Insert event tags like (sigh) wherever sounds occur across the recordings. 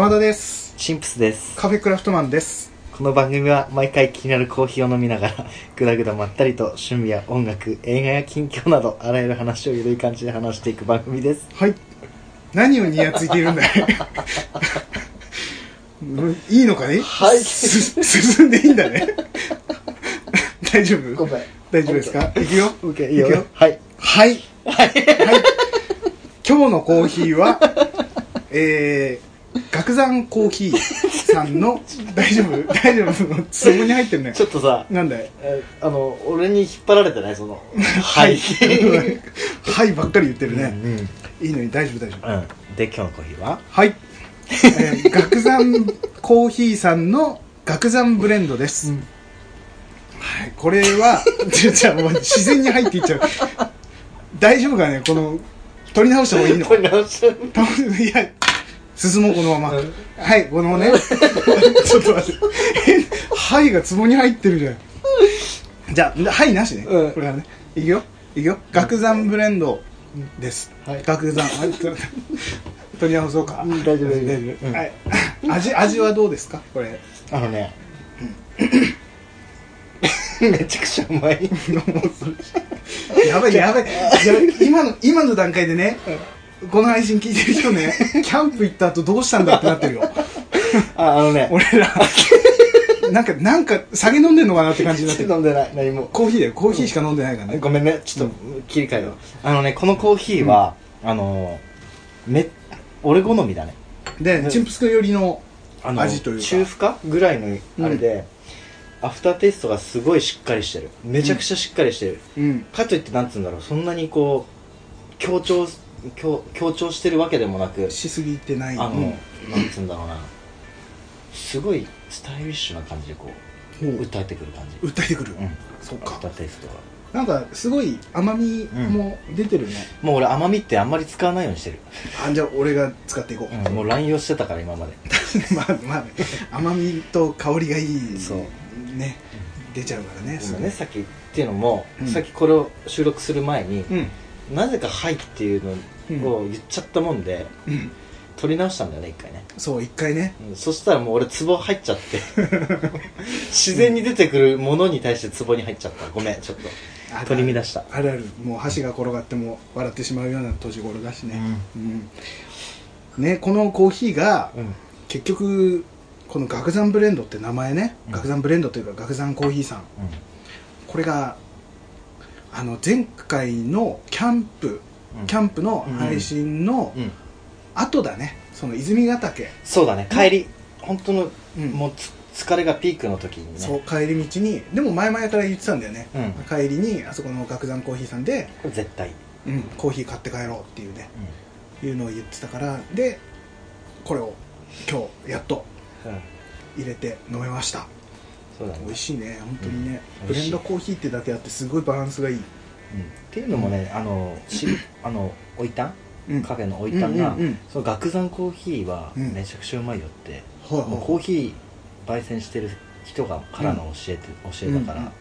山田です。シンプスです。カフェクラフトマンです。この番組は毎回気になるコーヒーを飲みながら (laughs) ぐだぐだまったりと趣味や音楽映画や近況などあらゆる話をゆるい感じで話していく番組です。はい。何をニヤついているんだい？う (laughs) んいいのかね？はい。す進んでいいんだね。大丈夫？めん。大丈夫ですか？いくよ？OK いくよ？はい。はい。はい。(laughs) 今日のコーヒーはえー、岳山コーヒーさんの (laughs) 大丈夫？大丈夫？そこに入ってるね。ちょっとさなんだいえあの俺に引っ張られてないそのはい。(laughs) はいばっかり言ってるね、うんうん。いいのに大丈夫大丈夫。うん。で今日のコーヒーは？はい、えー、岳山コーヒーさんの岳山ブレンドです、はい、これはじゃあもう自然に入っていっちゃう。大丈夫かね？この取り直した方がいいの？(laughs) 取り直したいや進もうこのまま、うん。はいこのね。(laughs) ちょっと待って。えはいが壺に入ってるじゃん。じゃあはいなしね、うん。これはね。いくよ。いくよ。岳山ブレンドです、はい。岳山あちょっと取り直そうか、うん大丈夫大丈夫。はい。味味はどうですか？これ。あのね。めちゃくちゃうまい。やばいやばい。やばい今の今の段階でねこの配信聞いてる人ね (laughs) キャンプ行った後どうしたんだってなってるよ。ああのね。俺ら。(laughs) なんかなんか酒飲んでんのかなって感じになってる。飲んでない何も。コーヒーだよ。コーヒーしか飲んでないからね、ごめんね。ちょっと切り替えよう。あのねこのコーヒーは、あのめ俺好みだね。でチンプスク寄りの味というか。中深ぐらいのあれで、アフターテイストがすごいしっかりしてる。めちゃくちゃしっかりしてる、うん。かといってなんつうんだろう。そんなにこう強調強強調してるわけでもなくしすぎてない。あの、なんつうんだろうな。すごいスタイリッシュな感じでこうう。ん訴えてくる感じ。訴えてくる、うん。そうか。ーテイストが。なんかすごい甘みも出てるね、もう俺甘みってあんまり使わないようにしてる、あじゃあ俺が使っていこう、うん、もう乱用してたから今まで。(laughs) まあまあね。甘みと香りがいいそう。ね出ちゃうからねでもねさっきっていうのも、うん。さっきこれを収録する前に、うんなぜか「はい」っていうのを言っちゃったもんで、うん。取り直したんだよね一回ね、そう一回ね。うん。そしたらもう俺ツボ入っちゃって。(laughs) 自然に出てくるものに対してツボに入っちゃった。ごめんちょっと。取り乱した。あるある。もう箸が転がっても笑ってしまうような年頃だしね、うん。ねこのコーヒーがうん。結局この岳山ブレンドって名前ね。うん。岳山ブレンドというか岳山コーヒーさん。これがあの前回のキャンプうん。キャンプの配信のうん。後だね。その泉ヶ岳、そうだね。帰り本当の、うん。もうつ疲れがピークの時にね。そう帰り道に。でも前々から言ってたんだよね、うん。帰りにあそこの岳山コーヒーさんで、これ絶対、うん、コーヒー買って帰ろうっていうね。いうのを言ってたからでこれを今日やっとうん。入れて飲めましたそうだね。美味しいね。本当にね、うん。ブレンドコーヒーってだけあってすごいバランスがいい、うん。っていうのもね、あのしあのおいたん？うん。カフェのおいたんが、うんうんうん。その岳山コーヒーはうん。めちゃくちゃうまいよって、はいはい。もうコーヒー焙煎してる人がからの教えて、教えだから、うんうん。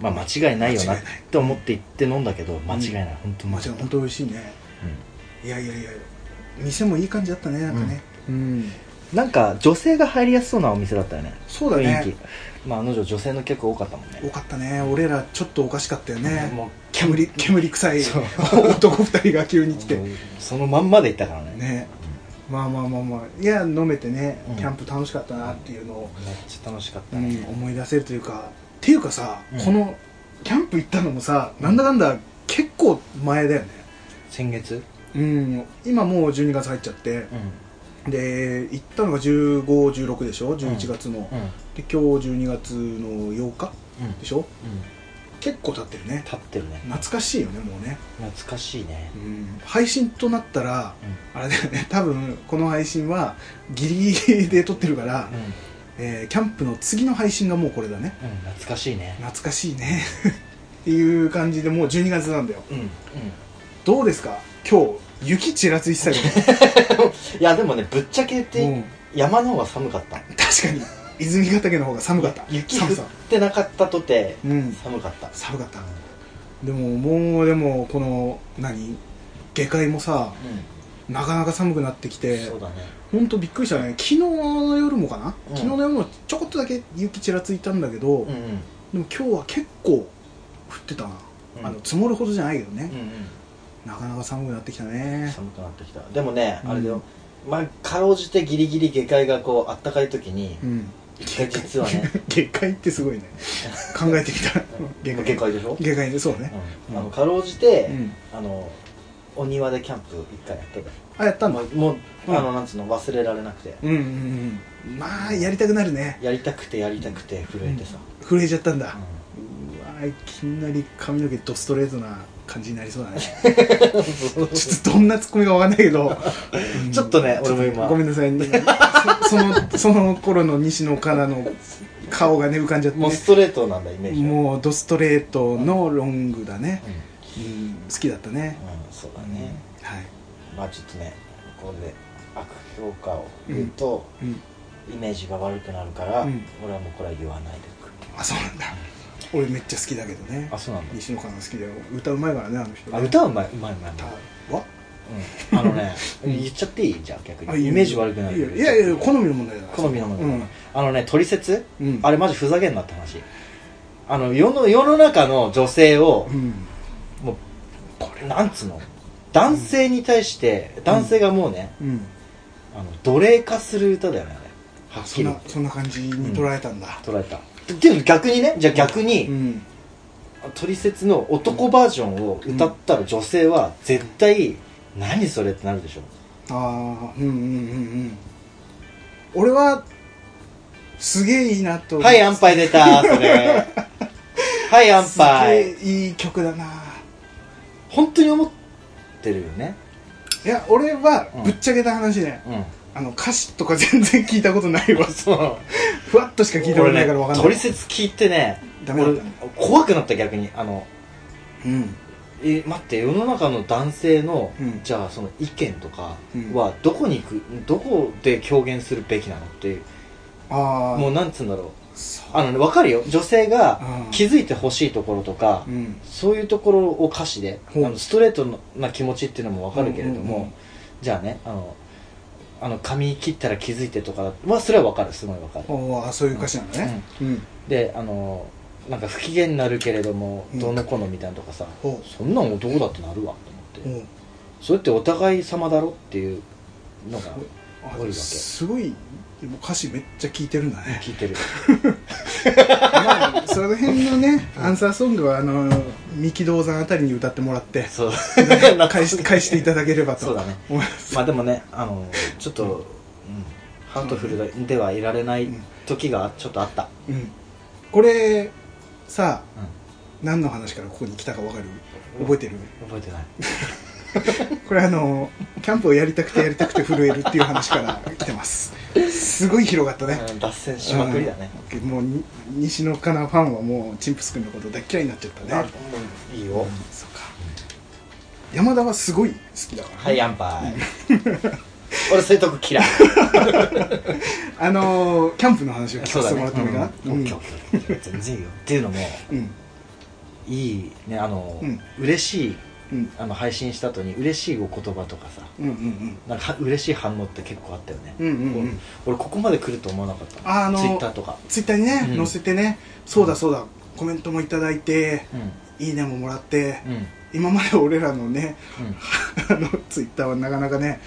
まあ間違いないよなって思って言って飲んだけど間違いない、本当に。間違い本当美味しいね。いやいやいや。店もいい感じだったねなんかね。うん、うんなんか女性が入りやすそうなお店だったよね。そうだね。雰囲気。まああの女女性の客多かったもんね。多かったね。俺らちょっとおかしかったよね。もう煙煙臭い。(laughs) 男二人が急に来て。そのまんまで行ったからね。ね。まあまあまあまあ。いや飲めてね、うん。キャンプ楽しかったなっていうのを、めっちゃ楽しかったうん。ね、思い出せるというか。っていうかさ、うん。このキャンプ行ったのもさなんだかんだ結構前だよね。先月？うん。今もう12月入っちゃって。うで行ったのが1516でしょ？11月の、んうん。で今日12月の8日うん。でしょ？うん。結構経ってるね。立ってるね。懐かしいよねもうね、懐かしいね。うん、配信となったらうん。あれだよね。(laughs) 多分この配信はギリギリで撮ってるから、うん。えーキャンプの次の配信がもうこれだね。うん懐かしいね。懐かしいね。(laughs) っていう感じでもう12月なんだよ。どうですか？今日雪ちらついてたけど (laughs) いやでもねぶっちゃけ言って、うん。山の方が寒かった。確かに。泉ヶ岳の方が寒かった。雪降ってなかったとてうん。寒かった。寒かった。でももうでもこの何？下界もさなかなか寒くなってきて。そうだね。本当びっくりしたね。昨日の夜もかな、うん。昨日の夜もちょこっとだけ雪ちらついたんだけど、うんうん。でも今日は結構降ってたな、うん。あの積もるほどじゃないけどね、うんうんなかなか寒くなってきたね。寒くなってきた。でもね、うん。あれだよ。まあかろうじてギリギリ下界がこうあったかい時にうん。実はね。(laughs) 下界ってすごいね。考えてきた。下界下界でしょ、下界でそうね、うん。あのかろうじて、うん。あのお庭でキャンプ一回やったあやったんだもうもう、うん。あのなんつうの？忘れられなくて。うんうんうん。まあやりたくなるね。やりたくてやりたくて震えてさ、震えちゃったんだ、ううわいきなり髪の毛ドストレートな感じになりそうだね。(laughs) ちょっとどんなツッコミかわかんないけど、う (laughs) んちょっとね俺も今。ごめんなさい。ねそ (laughs) そのその頃の西野カナの顔がね浮かんじゃって、ね。もう、ストレートなんだイメージは。もうドストレートのロングだね。う、ん、うん、好きだったね、うん、そうだね、はい、まあちょっとねこれで悪評価を言うと、うん、イメージが悪くなるから、うん。俺はもうこれは言わないであそうなんだ俺めっちゃ好きだけどね。あそうなんだ。西野カナ好きだよ歌うまいからねあの人ね。あ歌はうまいうまいうまい。ううん、あのね言っちゃっていい？じゃあ逆に。イメージ悪くなるいやいやいや好みの問題だ好みのもの、うん。あのね取説、うん。あれマジふざけんなって話。あの世の世の中の女性をうん。もうこれなんつうの？男性に対して、男性がもうね、うん。あの奴隷化する歌だよねあれ。はっきそんなりそんな感じに捉えたんだ。捉えたでも逆にねじゃあ逆に、うん。取説の男バージョンを歌ったら女性は絶対、何それってなるでしょああうんうんうんうん。俺はすげえいいなとはい安牌出たそれ。(laughs) はい安すげ牌えいい曲だな。本当に思ってるよね。いや俺はうん。ぶっちゃけた話ね、うんあの歌詞とか全然聞いたことないわ。(laughs) そう。ふわっとしか聞いたことないから分かんない。取説聞いてね俺ダメだった。ね怖くなった逆にあのうん。え待って世の中の男性の、うん。じゃあその意見とかうん。はどこに行くどこで表現するべきなのっていう。ああもうなんつうんだろう。そう。あのね分かるよ。女性がうん。気づいてほしいところとか、うん。そういうところを歌詞であほう。のストレートな気持ちっていうのも分かるけれども、うんうんうん。じゃあねあのあの髪切ったら気づいてとかはそれは分かるすごい分かる。おーあそういう歌詞なのね。うん。であのなんか不機嫌になるけれどもうん。どうのこうのみたいなとかさ、ほそんなん男だってなるわと思って、それってお互い様だろっていうのがあ多いわけ。すごいでも歌詞めっちゃ聞いてるんだね。聞いてる。(laughs) まあその辺のねアンサーソングはあの三木道山あたりに歌ってもらってそう。(laughs) 返し返していただければとそうだね。思います。まあでもねあのちょっと、うん。ハートフルではいられない時がちょっとあった、うん。これさうん。何の話からここに来たか分かる？覚えてる？覚えてない。(laughs) これあのキャンプをやりたくてやりたくて震えるっていう話から来てますすごい広がったね。うん脱線しまくりだね、うん。もうに西野カナファンはもうチンプス君のこと大っ嫌いになっちゃったあねいいよ、そうか。山田はすごい好きだから、はい、アンパイ。(laughs) 俺そういうとこ嫌い。(laughs) あのーキャンプの話を聞かせてもらってもいいかな？うん。オッケーオッケーオッケー。全然いいよ。っていうのも、うん。いいね、あの、うん。嬉しい、うんあの、配信した後に嬉しいお言葉とかさ、うんうんなんか嬉しい反応って結構あったよね。うんうんうんうん俺、ここまで来ると思わなかったああのツイッターとか。ツイッターにね、うん載せてねそうだそうだコメントもいただいてうん。いいねももらってうん。うん。今まで俺らのねうん。(laughs) あのツイッターはなかなかね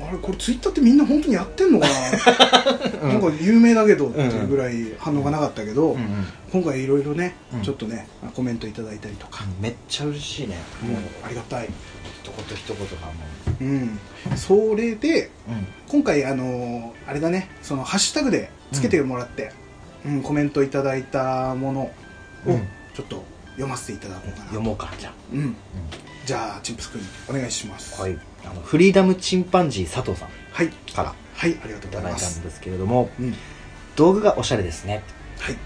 あれこれツイッターってみんな本当にやってんのかな、(laughs) なんか有名だけどっていうぐらい反応がなかったけど。今回いろいろね、うん。ちょっとねコメントいただいたりとか、めっちゃ嬉しいね。もう。ありがたい、一言一言がもう。ん、それで。今回あのあれだね。そのハッシュタグでつけてもらって、うん。コメントいただいたものをうん。ちょっと読ませていただこうかな、読もうか、じゃあ。うん、うん。じゃあチンプス君お願いします。はい、あのフリーダムチンパンジー佐藤さん。はい。からはいありがというただいたございますんですけれどもうん。道具がおしゃれですね。はい。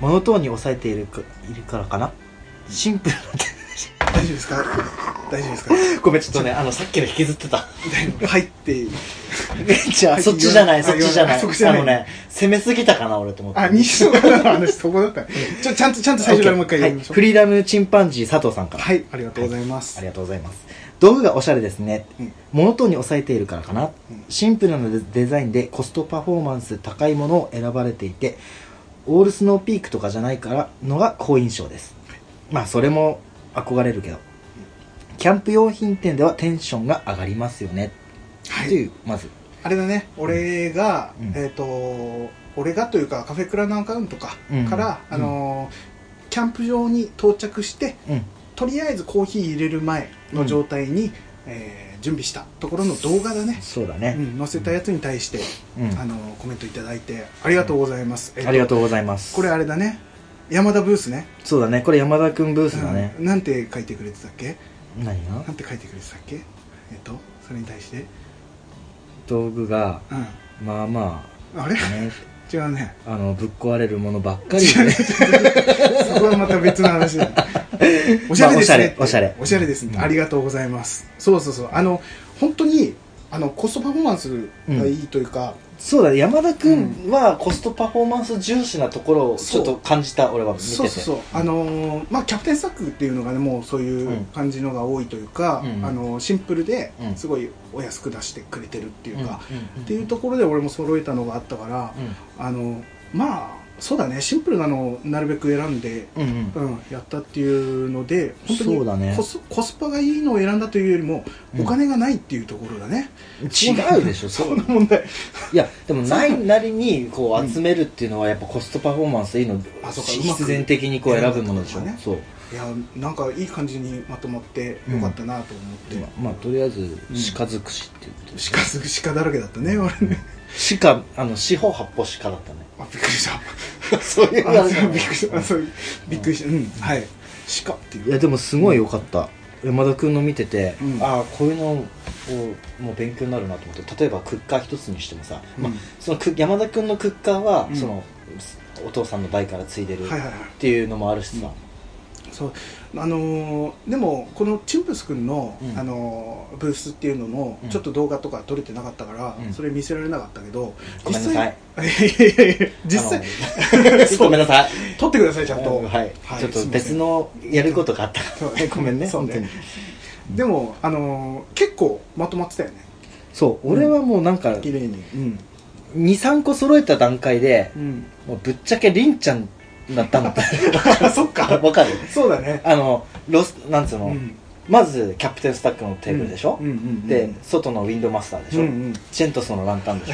モノトーンに抑えているかいるからかな。シンプルな大丈夫ですか？大丈夫ですか？ごめんちょっとねあのさっきの引きずってた。はいって。(laughs) じゃあそっちじゃないあそっちじゃない。そっちじゃない。あのね攻めすぎたかな俺と思って。あ西野カナの話そこだった。ちょちゃんとちゃんと最初からもう一回読みましょう。はい。フリーダムチンパンジー佐藤さんから。はいありがとうございます。ありがとうございます。道具がおしゃれですね。うん。モノトーンに抑えているからかな。うん。シンプルなデデザインでコストパフォーマンス高いものを選ばれていて、オールスノーピークとかじゃないからのが好印象です。まあそれも憧れるけど。キャンプ用品店ではテンションが上がりますよね。はいという、まず。あれだね俺が、うんえっ、と俺がというかカフェクラのアカウントか、うんから、うんあのーキャンプ場に到着してうん。とりあえずコーヒー入れる前の状態に、えー準備したところの動画だね、そうだね。うん、載せたやつに対して、うんあのーコメントいただいてありがとうございます、えーとありがとうございます。これあれだね山田ブースね。そうだね。これ山田くんブースだね。うん。なんて書いてくれてたっけ？何が？なんて書いてくれてたっけ？えっ、とそれに対して。道具が、うまあまんあれ？あ、ね、違うね。あの、ぶっ壊れるものばっかり違うで、(laughs) そこはまた別の話だ。(laughs) おしゃれですね。まあおしゃれ。おしゃれ。おしゃれですね、うん。ありがとうございます。そうそうそう。あの本当にあのコストパフォーマンスがいいというか、そうだね、山田くん。はコストパフォーマンス重視なところをちょっと感じた、俺は見てて。そうそうそう。あのーまあキャプテンスタックっていうのがねもうそういううん感じのが多いというか、うん。あのシンプルでうん。すごいお安く出してくれてるっていうか、うん。っていうところで俺も揃えたのがあったから、あのまあそうだね。シンプルなのをなるべく選んで、うんうん。うんうん、やったっていうので本当そうだね。にコス,、コスパがいいのを選んだというよりも、うん。お金がないっていうところだね。違うでしょ、そんな問題。いや、でもないなりにこう集めるっていうのはやっぱコストパフォーマンスいいの、あそうか必然的にこう選ぶものでしょ。選ぶとかね。そう。いやなんかいい感じにまとまってよかったなと思って、まあ、まあ、とりあえず、ん。鹿尽くしって言って。鹿すぐ鹿だらけだったね俺ね。鹿、あの、四方八方鹿だったね。あびっくりした。(laughs) そういうあそうびっくりしたあそう。びっくりした。うん。はい。鹿っていう。いやでもすごい良かった、山田君の見てて、うん。ああこういうのをもう勉強になるなと思って。例えばクッカー一つにしてもさ、まあうん、そのク山田君のクッカーは、うん。そのお父さんの代から継いでるっていうのもあるしさ、そう。あのーでもこのチンプス君の、うん。あのーブースっていうのも、うん。ちょっと動画とか撮れてなかったから、うん。それ見せられなかったけどごめん実際 (laughs) 実際 (laughs) ごめんなさい。撮ってくださいちゃんと、はい、ちょっと別のやることがあった。ごめんね。そうね。本当に。でも、あのー結構まとまってたよね。そう。俺はもうなんか綺麗に。うん、23個揃えた段階でうん、もうぶっちゃけりんちゃんだったの。(laughs) そっか。わかる？そうだね。あのロスなんつうの、うん。まずキャプテンスタックのテーブルでしょ、うん。うんうんで外のウィンドマスターでしょ、うんうんチェントスのランタンでし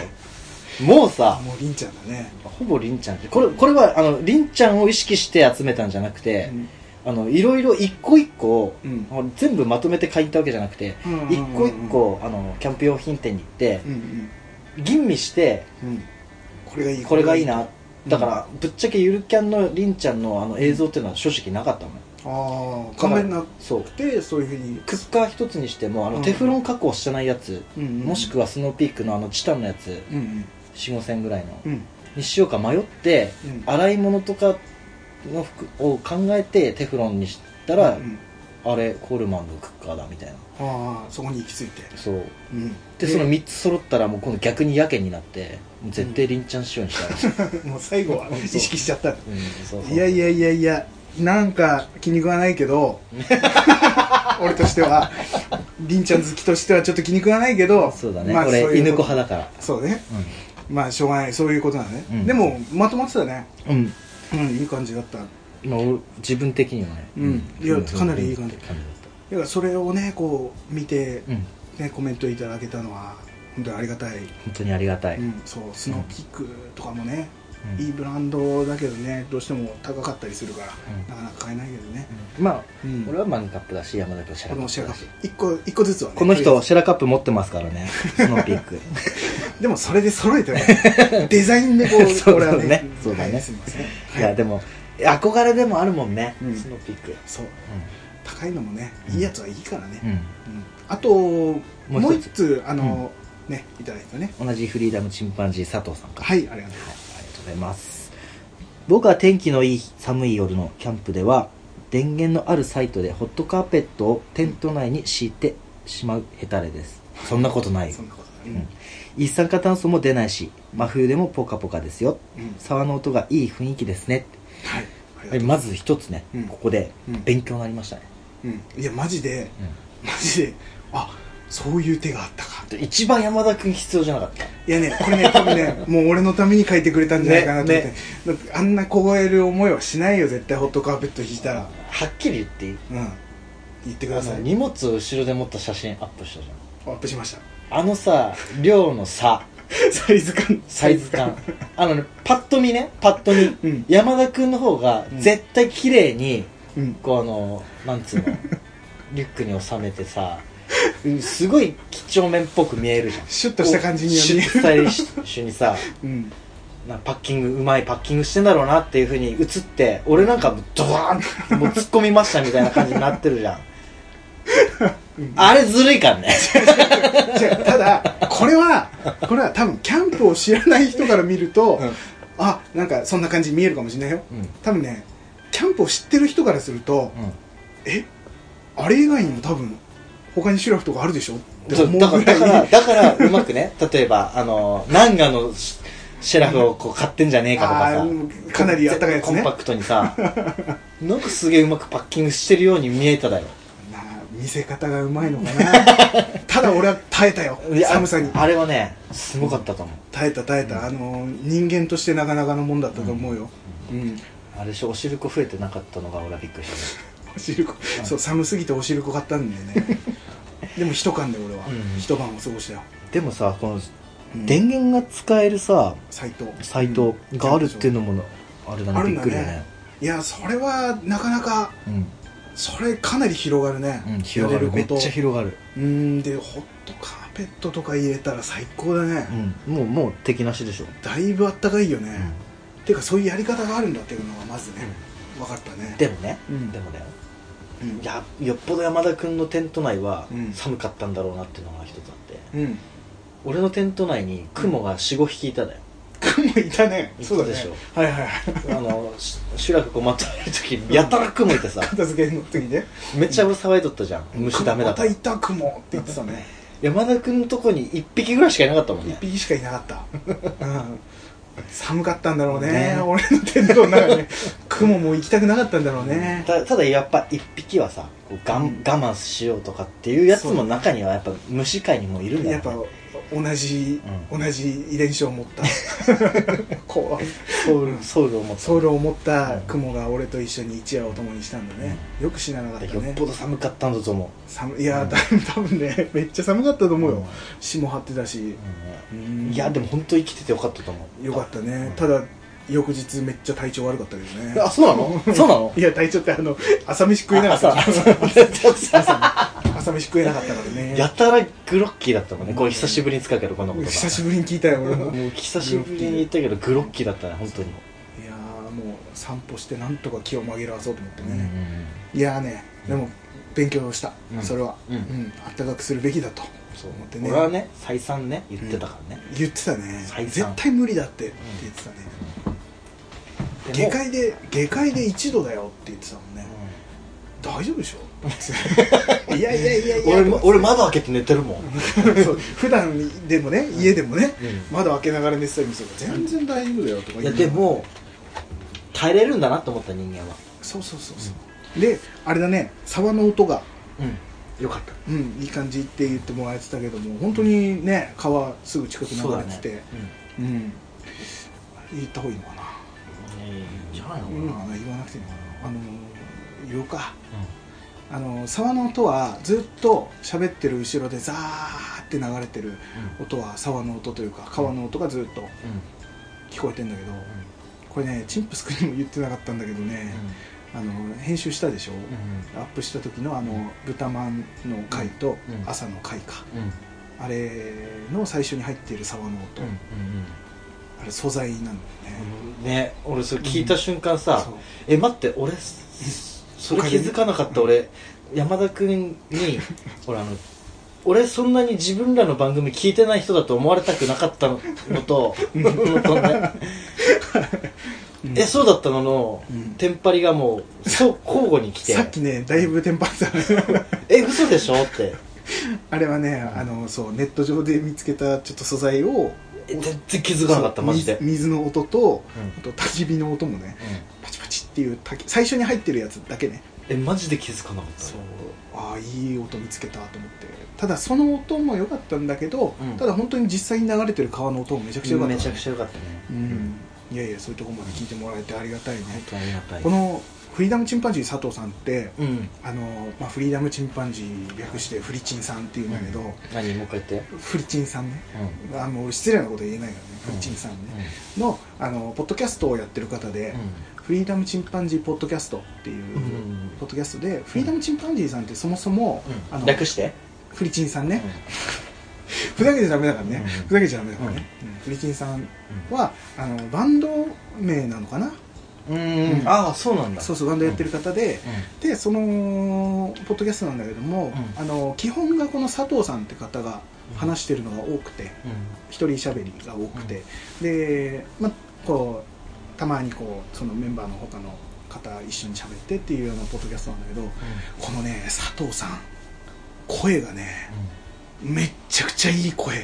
ょ？もうさもうりんちゃんだね、ほぼりんちゃん。これこれはあのりんちゃんを意識して集めたんじゃなくて、うん。あのいろいろ一個一個、うん。全部まとめて買いに行ったわけじゃなくて、うんうんうんうん一個一個あのキャンプ用品店に行ってう、ん吟味してうん。うんこれがいい。これがいいなだからぶっちゃけゆるキャンのりんちゃんのあの映像っていうのは正直なかったのよああ勘弁なそうくてそういうふうに。クッカー一つにしてもあのうんテフロン加工してないやつ、うん。もしくはスノーピークのあのチタンのやつうんうん。4 5千ぐらいの、うん。にしようか迷って、うん。洗い物とかの服を考えてテフロンにしたら、うんあれコールマンのクッカーだみたいな。ああそこに行き着いて。そう。うん。でその3つ揃ったらもう今度逆にやけになって絶対リンちゃん仕様にしたい、(laughs) もう最後は意識しちゃった。いやいやいやいやなんか気に食わないけど (laughs) 俺としてはりんちゃん好きとしてはちょっと気に食わないけどそうだね、まあ犬子派だから。そうね。まあしょうがない。そういうことだね、うん。でもまとまってたね。うん、うんいい感じだった。まあ、俺自分的にはね。うん。いやかなりいい感じ。だっだからそれをねこう見て、たうん。ね、コメントいただけたのは本当にありがたい、本当にありがたい、うん、そうスノーピークとかもね、うん。いいブランドだけどねどうしても高かったりするから、うん。なかなか買えないけどね、まあ、うん。俺はマグカップだし山田君シェラカップだし。プ。1個一個ずつはねこの人シェラカップ持ってますからね。スノーピーク。(laughs) でもそれで揃えてね。デザインでこう (laughs) そうだね。ね。そうだね。はいすいません。いやでも憧れでもあるもんね、うん。スノーピーク。そう。高いのもねいいやつはいいからね、あともう一つ。あの、ねいただいたね。うん、同じフリーダムチンパンジー佐藤さんから。はいありがとう。はい、ありがとうございます。僕は天気のいい寒い夜のキャンプでは電源のあるサイトでホットカーペットをテント内に敷いてしまうヘタレです。(laughs) そんなことない。よそんなことうない、ん。一酸化炭素も出ないし真冬でもポカポカですよ。うん。沢の音がいい雰囲気ですね。はい。まず一つね、うん。ここでうん。勉強になりましたね、うん、いやマジでマジであそういう手があったか。一番山田君必要じゃなかった？いやねこれね多分ね (laughs) もう俺のために書いてくれたんじゃないかなと思って、ねだってあんな凍える思いはしないよ絶対ホットカーペット引いたら。はっきり言っていい？うん。言ってください。荷物を後ろで持った写真アップしたじアップしました。ゃんあのさ量の差 (laughs) サイズ感。サイズ感。あのねパッと見ねパッと見、うん。山田君の方がうん。絶対綺麗に、うん。こうあのなんつうの？(laughs) リュックに収めてさ。うんすごい几帳面っぽく見えるじゃん。シュッとした感じには見える。シュッスタイリッシュにさうん。なパッキングうまいパッキングしてんだろうなっていうふうに映って俺なんかもうドワーンもう突っ込みましたみたいな感じになってるじゃん。あれずるいからね。ただこれはこれは多分キャンプを知らない人から見ると、うん。あなんかそんな感じに見えるかもしれないよ。うん。多分ねキャンプを知ってる人からすると、えあれ以外にも多分他にシュラフとかあるでしょ？って思うだからだからだからうまくね (laughs) 例えばあのナンガのシシェラフをこう買ってんじゃねえかとかあさーかなりあったかいやつね。コンパクトにさ (laughs) なんかすげえうまくパッキングしてるように見えただよ。見せ方がうまいのかな。(laughs) ただ俺は耐えたよ寒さに。あれはねすごかったと思う、耐えた耐えた、あの人間としてなかなかのもんだったと思うよ。うん、あれでしょおしるこ増えてなかったのが俺はびっくりしたおしるこ、そう寒すぎておしるこ買ったんだよね。(laughs) でも一晩で俺は、うん一晩を過ごしたよ、でもさこのうん。電源が使えるさサイト。サイトがあるっていうのもあれだねびあるんだね。っくりだね。いやそれはなかなかうん、それかなり広がるね、うん、広がる。めっること。ちゃ広がる、うんでホットカーペットとか入れたら最高だね、うん、もうもう敵なしでしょ、だいぶあったかいよね、ていうかそういうやり方があるんだっていうのがまずね、分かったね。でもね、うん。でもだやよっぽど山田君のテント内はうん。寒かったんだろうなっていうのが一つあって、うん。俺のテント内に雲が45匹いただよ、雲いたね。いたそうだね。でしょはいはいはい。あのしシュラフこうまとめる時やたら雲いてさ。片付けの時ね。めっちゃ騒いとったじゃん。虫ダメだまたいた雲って言ってたね。山田君のとこに1匹ぐらいしかいなかったもん一ね匹しかいなかった、うん、寒かったんだろうねね。俺のテントの中に。雲も行きたくなかったんだろうね。たただやっぱ1匹はさこうがん、うん。我慢しようとかっていうやつも中にはやっぱ虫界にもいるんだよ、ね、やっぱ同じ、う同じ遺伝子を持った。(laughs) こうソウルソウルを持った。ソウルを持った雲が俺と一緒に一夜を共にしたんだね、よく死ななかったね。よっぽど寒かったんだと思う、寒い。やだ多分ね (laughs) めっちゃ寒かったと思うよ、うん。霜張ってたし、うん。いやでも本当生きててよかったと思う。よかったね、うん。ただ翌日めっちゃ体調悪かったけどね。(laughs) あそうなの？そうなの？いや体調ってあの朝飯食えなかったあ朝 (laughs) 朝飯食えなかったからね。やたらグロッキーだったもんね。これ久しぶりに使うけどこの言葉。久しぶりに聞いたよ俺も。いもう久しぶりに言ったけどグロッキーだったね本当に。やーもう散歩してなんとか気を紛らわそうと思ってうん。ね、いやーねでも勉強した、うん。それは、うん。うん。あったかくするべきだとそう思ってね。俺はね再三ね言ってたからね、言ってたね。絶対無理だってって言ってたね、下界で下界で1度だよって言ってたもんね、大丈夫でしょ？(laughs) いやいやいやいや。俺も俺窓開けて寝てるもん、そう普段でもね家でもね、うん。窓開けながら寝てたりもするから全然大丈夫だよとかいやでも耐えれるんだなと思った人間は。そうそうそうそう、であれだね沢の音が。うん。よかった。うんいい感じって言ってもらえてたけども本当にね川すぐ近く流そうだね。れててうん。言った方がいいのかな？じゃないのかうんな、言わなくていいのかなあの言おうか。あの沢の音はずっと喋ってる後ろでザーって流れてる音は沢の音というか川の音がずっと聞こえてんだけどこれねチンプス君にも言ってなかったんだけどね、あの編集したでしょ、アップした時のあの豚まんの回とうん。朝の回か、うん。うんあれの最初に入っている沢の音、あれ素材なんだよね、ね俺それ聞いた瞬間さ、え待って俺それ気づかなかった俺山田君に (laughs) 俺あの俺そんなに自分らの番組聞いてない人だと思われたくなかったのとえそうだったのの、うん。テンパリがもうそう交互に来て。さっきねだいぶテンパってたね。え嘘でしょって。(laughs) あれはねあのそうネット上で見つけたちょっと素材をえ全然気づかなかったマジで、水水の音と、うん。あと焚き火の音もねパチパチっていう最初に入ってるやつだけね。えマジで気づかなかったそう。ああいい音見つけたと思って。ただその音も良かったんだけど、うん。ただ本当に実際に流れてる川の音もめちゃくちゃ良かっためちゃくちゃ良かったね。うん。いやいやそういうところまで聞いてもらえてありがたいね、本当ありがたい。このフリーダムチンパンジー佐藤さんってうん。あの、まあ、フリーダムチンパンジー略してフリチンさんっていうんだけど、何？もう一回言って。フリチンさんね。うあもう失礼なこと言えないからね、うんフリチンさんね、ん。のあのポッドキャストをやってる方で、フリーダムチンパンジーポッドキャストっていう、うん。うんポッドキャストでフリーダムチンパンジーさんってそもそも、あの略して？フリチンさんね、(laughs) ふざけちゃダメだからね、うん。ふざけちゃダメだからね、うん。フリチンさんはあのバンド名なのかな、うんうん。ああそうなんだ。そうそうバンドやってる方で、でそのポッドキャストなんだけども、うん。あの基本がこの佐藤さんって方が話してるのが多くて一人喋りが多くて、で、まあ、こうたまにこうそのメンバーの他の方一緒に喋ってっていうようなポッドキャストなんだけどこのね佐藤さん声がねめっちゃくちゃいい声。うん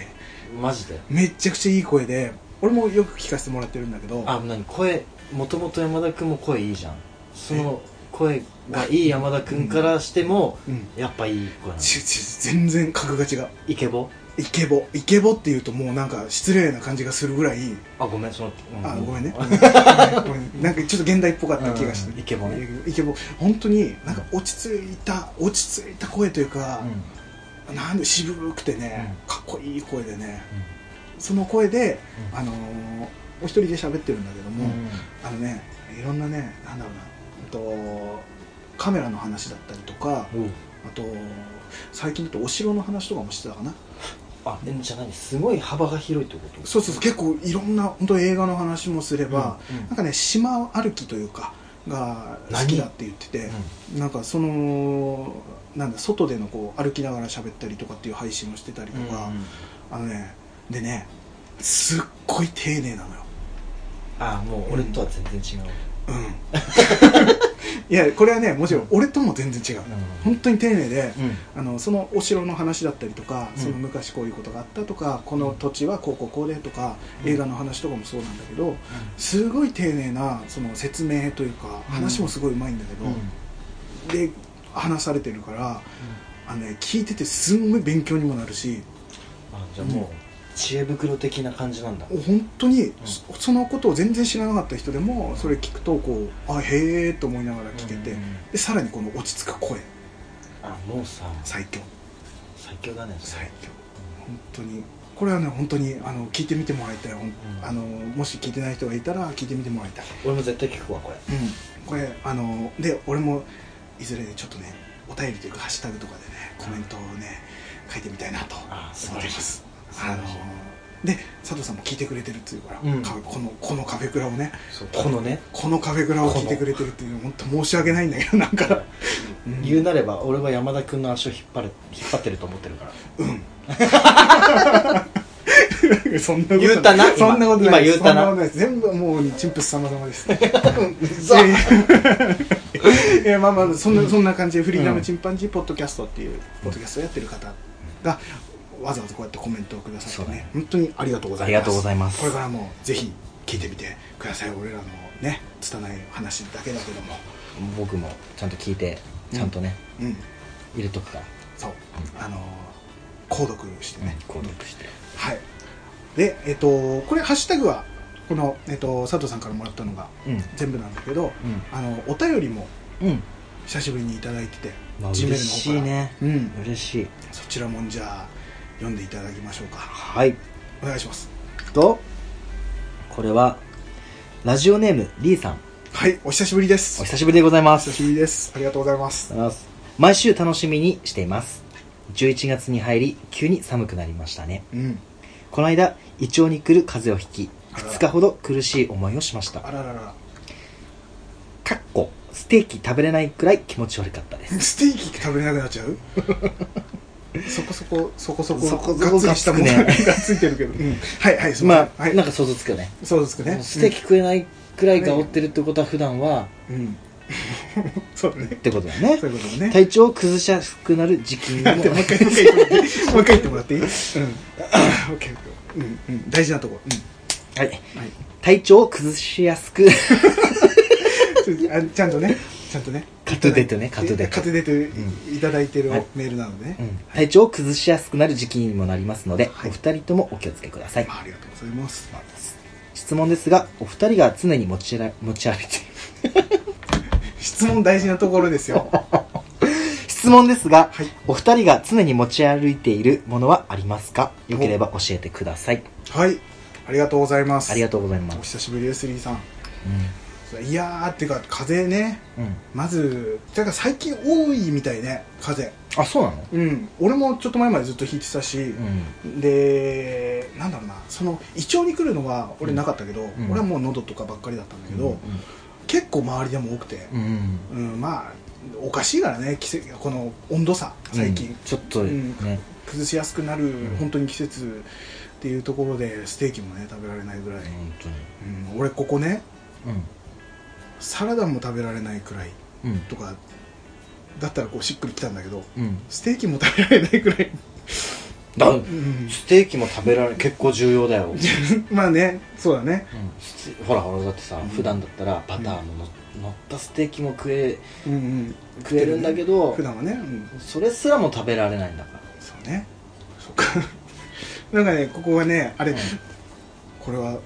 マジで？めっちゃくちゃいい声で俺もよく聞かせてもらってるんだけどあ何？声？もともと山田君も声いいじゃん。その声がいい山田君からしてもうん。やっぱいい声なの。ちち全然格が違う。イケボ？イケボ。イケボっていうともうなんか失礼な感じがするぐらい。あごめんそのあごめんね。あごめんなんかちょっと現代っぽかった気がして、うん。イケボね。イケボ。本当になんか落ち着いた落ち着いた声というか、なんで渋くてね、うん。かっこいい声でね。その声で、うん。あのーお一人で喋ってるんだけども、うん。あのねいろんなねなんだろうなうんとカメラの話だったりとかうん。うんあと最近だとお城の話とかもしてたかな。あえじゃあ何すごい幅が広いってこと？そうそうそう。結構いろんな本当映画の話もすれば、うんうん。なんかね島歩きというかが好きだって言ってて、なんかそのなんだ外でのこう歩きながら喋ったりとかっていう配信をしてたりとか、あのねでねすっごい丁寧なのよあもう俺とは全然違う。うん。(laughs) いやこれはねもちろん俺とも全然違う、本当に丁寧で、あのそのお城の話だったりとか、うん。その昔こういうことがあったとかこの土地はこうこうこうでとか、うん。映画の話とかもそうなんだけどすごい丁寧なその説明というか話もすごいうまいんだけど、で話されてるからあの、ね、聞いててすんごい勉強にもなるしあじゃあもう知恵袋的な感じなんだ。本当に？そそのことを全然知らなかった人でもそれ聞くとこうあへえと思いながら聞けて、うんでさらにこの落ち着く声。あもうさ最強。最強だね最強。本当に。これはね本当にあの聞いてみてもらいたい、ほんん。あのもし聞いてない人がいたら聞いてみてもらいたい、俺も絶対聞くわこれ。うん、これあので俺もいずれちょっとねお便りというかハッシュタグとかでねコメントをね書いてみたいなと思ってますあので佐藤さんも聞いてくれてるっていうから、うん。かこのこのカフェクラをねこのね。このカフェクラを聞いてくれてるっていうの。は本当申し訳ないんだけどなんか、うん。言うなれば俺は山田君の足を引っ張る引っ張ってると思ってるから。(laughs) そんなこと言うたな今。そんなことない今言うたな。な全部もうチンプス様々です。(laughs) ざいや (laughs) まあまあそんなそんな感じでフリーダムチンパンジーポッドキャストっていうポッドキャストをやってる方がわざわざこうやってコメントをくださってねね。本当にありがとうございます。ありがとうございます。これからもぜひ聞いてみてください俺らのね拙い話だけだけども。僕もちゃんと聞いてちゃんとね、うん。入れとくから。そう。あのー購読してね、購読して。はい。でえっとこれハッシュタグはこの、えっと、佐藤さんからもらったのがうん。全部なんだけど、うん。あのお便りもうん。久しぶりにいただいてて、まあ Gmail の方から。嬉しいね。うん、嬉しい。そちらもじゃあ読んでいただきましょうか。はい。お願いします。とこれはラジオネームリーさん。はいお久しぶりです。お久しぶりでございます。久しぶりです。ありがとうございます。毎週楽しみにしています。11月に入り急に寒くなりましたね。うん。この間胃腸に来る風邪をひきあら。ら2日ほど苦しい思いをしました。あららら。かっこステーキ食べれないくらい気持ち悪かったです。(laughs) ステーキ食べれなくなっちゃう？(laughs) そこそこそこそこそこそこがっつりしたものがっつくね。がついてるけど、うん。はいはいすいまあ、せん。はい。なんか想像つくよね。そうですかねステーキ食えないくらいがおってるってことは普段はうん、うんそうだね。ってことだね。そういうことだね。体調を崩しやすくなる時期にももう一回もう一回言ってもらってもう一回言ってもらっていい？うん。オッケーうんうん。大事なとこ。うん。はい。はい。体調を崩しやすく。(laughs) あちゃんとねちゃんとね。カトゥデトねカトゥデト。カトゥデトういただいてるはい。メールなのでね、うん。体調を崩しやすくなる時期にもなりますので、はい。お二人ともお気をつけください、まあ、ありがとうございます。質問ですがお二人が常に持ちら持ち歩いて (laughs) 質問大事なところですよ。(laughs) 質問ですが、はい。お二人が常に持ち歩いているものはありますか？よければ教えてください。はい。ありがとうございます。ありがとうございまおす久しぶりですリーさん。ういやーっていうか風ね。ん、うん、まずだから最近多いみたいね風あそうなの？うん。俺もちょっと前までずっと弾いてたし、うん。でなんだろうな。その胃腸に来るのは俺なかったけど、ん。俺はもう喉とかばっかりだったんだけど、結構周りでも多くて、うんうん。うんまあおかしいからね季節この温度差最近、うん。ちょっとうん。ね、崩しやすくなる、ん。本当に季節っていうところでステーキもね食べられないぐらい、本当に。うん。俺ここねうサラダも食べられないくらいんうん。とかだったらこうしっくりきたんだけどうん。ステーキも食べられないくらい、だうん。ステーキも食べられ結構重要だよ、(laughs) まあねそうだね。ステほらほらだってさ、うん。普段だったらバターのの乗ったステーキも食えうんうん。食えるんだけど普段はね、うん、それすらも食べられないんだから。そうね。そっか。(laughs) なんかねここはねあれ、ん。これは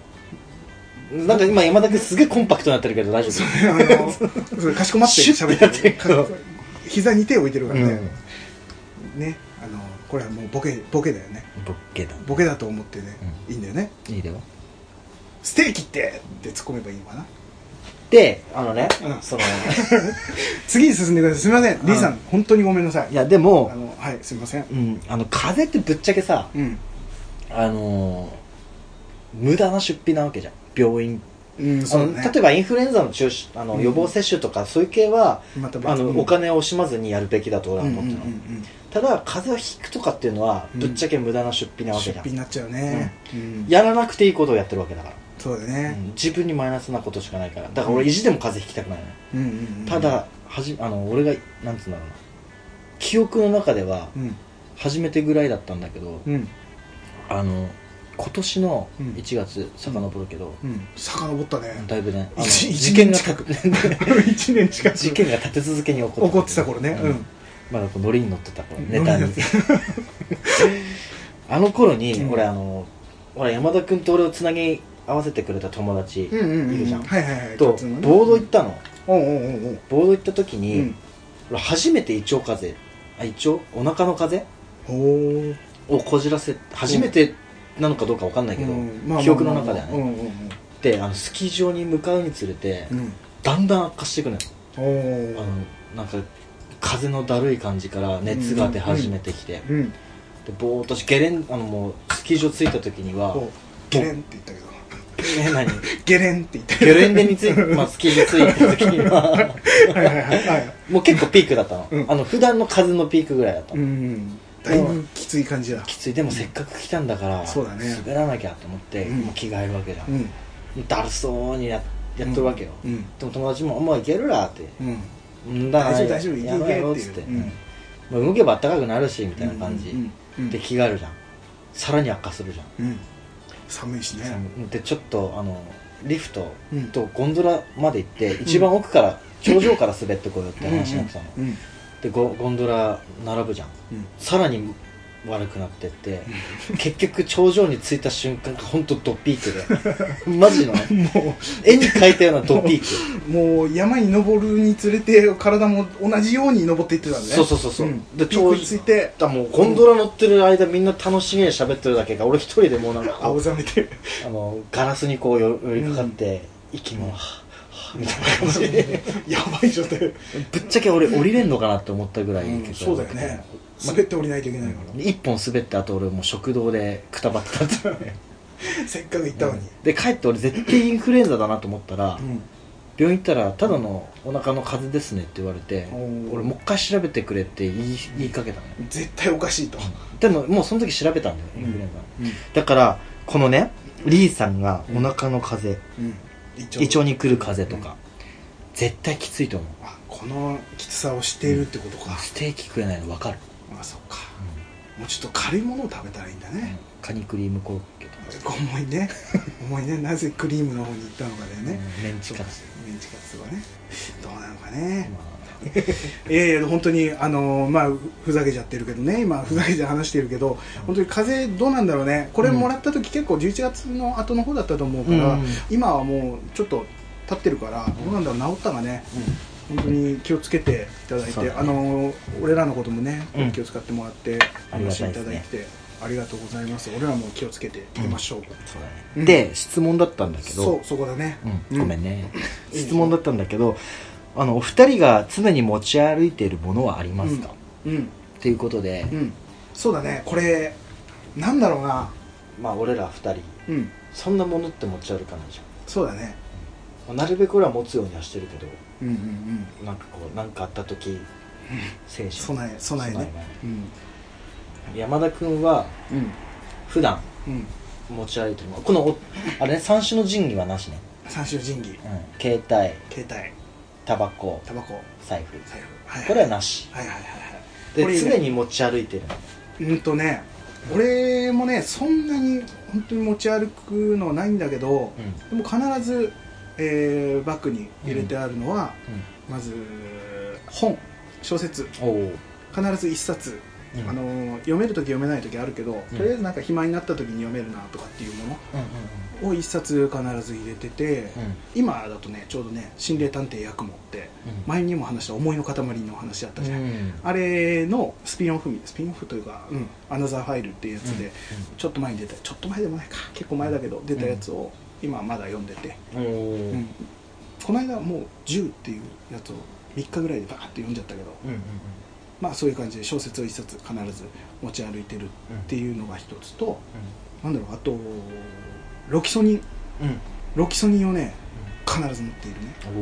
なんか今山田君すげえコンパクトになってるけど大丈夫。あのそれかしこまって喋ってる。てやってる。か膝に手を置いてるからね、うん。ねあのこれはもうボケボケだよね。ボッケだボケだと思ってね、いいんだよね。いいだよ。ステーキってって突っ込めばいいのかな？であのね、うん。その (laughs) 次に進んでください。すみません。リーさん本当にごめんなさい。いやでもあのはいすみません。うんあの風邪ってぶっちゃけさうん、あのー無駄な出費なわけじゃん病院。うん、そうだね。例えばインフルエンザの中止あのうん。予防接種とかそういう系は、また別あのうん。お金を惜しまずにやるべきだと俺は思ってるの、うんうんうんうん。ただ風邪をひくとかっていうのはうん。ぶっちゃけ無駄な出費なわけ出じゃん、費になっちゃうね、うん。やらなくていいことをやってるわけだから、うそうだね、ん。自分にマイナスなことしかないから。だから俺意地でも風邪ひきたくないのよ、うんうんうん。ただはじあの俺がなんつうんだろうな。記憶の中ではうん。初めてぐらいだったんだけど、うん。あの今年のうん。1月遡るけど、うん。遡ったね。だいぶね。事件が年近く。1 (laughs) 年近く。事件が立て続けに起こって起こってた頃ね。うん。まだこうノリに乗ってた頃うんネタに (laughs) あの頃に、うん。俺あのほら山田君と俺をつなぎ合わせてくれた友達いるじゃん、とボード行ったの。ボード行った時に、うん。俺初めて胃腸風邪あ胃腸お腹の風邪？をこじらせ初めてなのかどうかわかんないけど、記憶の中ではね、であのスキー場に向かうにつれて、うん。だんだん悪化していくのよ。あのなんか風のだるい感じから熱が出始めてきて、うんでぼーっとしゲレンあのもうスキー場着いた時にはゲレンって言ったけど。え何？ゲレンって言ったけど。ゲレンデについて、(laughs) まあ、スキー場着いた時には。はいはいはい。はい。(laughs) もう結構ピークだったの、うん。あの普段の風のピークぐらいだったうの、んだいぶきつい感じだ。きつい。でもせっかく来たんだから、そうだね。滑らなきゃと思って、うん。もう着替えるわけじゃん、うん。だるそうにややってるわけよ、うん。でも友達も「もういけるら」って。うん「んだ大丈夫大丈夫。いけやろうやろう」っいけっていう。つって、もう動けば暖かくなるしみたいな感じ、で着替えるじゃん。さらに悪化するじゃん。うん。寒いしね。でちょっとあのリフトうん。とゴンドラまで行って、一番奥から頂上から滑ってこようって話になってたの、うんでゴゴンドラ並ぶじゃん。うん。さらに悪くなってって結局頂上に着いた瞬間が本当ドピークで。マジの？(laughs) も絵に描いたようなドピーク。う (laughs) もう山に登るにつれて体も同じように登っていってたんだね。そうそうそうそう。ででピークについて。だもうゴンドラ乗ってる間みんな楽しげに喋ってるだけが俺一人でもうなんかこ青うざめて。あのガラスにこう寄寄りかかって、息もはぁはぁみたいな感じ。で (laughs) やばい状態。ぶっちゃけ俺降りれんのかなって思ったぐらい、うんそうだよね。滑って降りないといけないか一本滑ってあと俺もう食堂でくたばってたって。(laughs) せっかく行ったのに。で帰って俺絶対インフルエンザだなと思ったら、うん。病院行ったらただのお腹の風邪ですねって言われて俺もう一回調べてくれって言い言いかけたの。よ絶対おかしいと。でももうその時調べたんだよインフルエンザ、うんだからこのねリーさんがお腹の風邪、うん胃腸に。来る風邪とか、絶対きついと思う。あこのきつさを知っているってことか。ステーキ食えないの分かる、あそっか。もうちょっと軽いものを食べたらいいんだね。カニクリームコロッケとか、重いね。(laughs) 重いね。なぜクリームの方に行ったのかだよね。うん。メンチカツ。メメンチカツとかね。どうなのかね、まええ本当にあのーまあふふざけちゃってるけどね。今ふざけて話してるけど本当に風邪どうなんだろうね。これもらった時結構11月の後の方だったと思うから、うん。今はもうちょっと経ってるからどうなんだろう。治ったがね。本当に気をつけていただいて、ね。あのー俺らのこともね、うん。気を使ってもらって話しいただいてありがとうございます。俺らも気をつけていきましょう、そうだね、うん。で質問だったんだけど。そうそこだね、うん、ごめんね、いい質問だったんだけどあのお二人が常に持ち歩いているものはありますか、うん。っていうことで、うん。そうだね。これなんだろうな。まあ俺ら二人。うん。そんなものって持ち歩かないじそうだね。なるべく俺は持つようにはしてるけどうんうんうん。なんかこうなんかあった時精神。備え備えね。うん。山田君はうん。普段うん。持ち歩いてるこのおあれね三種の神器はなしね、三種神器。うん、携帯。携帯タバコ。タバコ。財布。財布はいこれはなし。はいはいはいはい。でね。常に持ち歩いてるうんとね俺もねそんなに本当に持ち歩くのはないんだけどうん。でも必ず、えーバッグに入れてあるのは、まず本。小説。必ず一冊、うん。あの読める時読めない時あるけど、うん。とりあえずなんか暇になった時に読めるなとかっていうもうんうんのを一冊必ず入れてて、うん。今だとねちょうどね「心霊探偵ヤクモ」ってうん。前にも話した思いの塊の話あったじゃん、うん。あれのスピンオフスピンオフというか「うん、アナザーファイル」っていうやつで、ちょっと前に出たちょっと前でもないか結構前だけど出たやつを今まだ読んでて、この間もう「10」っていうやつを3日ぐらいでバーって読んじゃったけどうんうんまあそういう感じで小説を一冊必ず持ち歩いてるっていうのが一つと、なんだろうあとロキソニン。うん。うんロキソニンをね必ず持っているね。お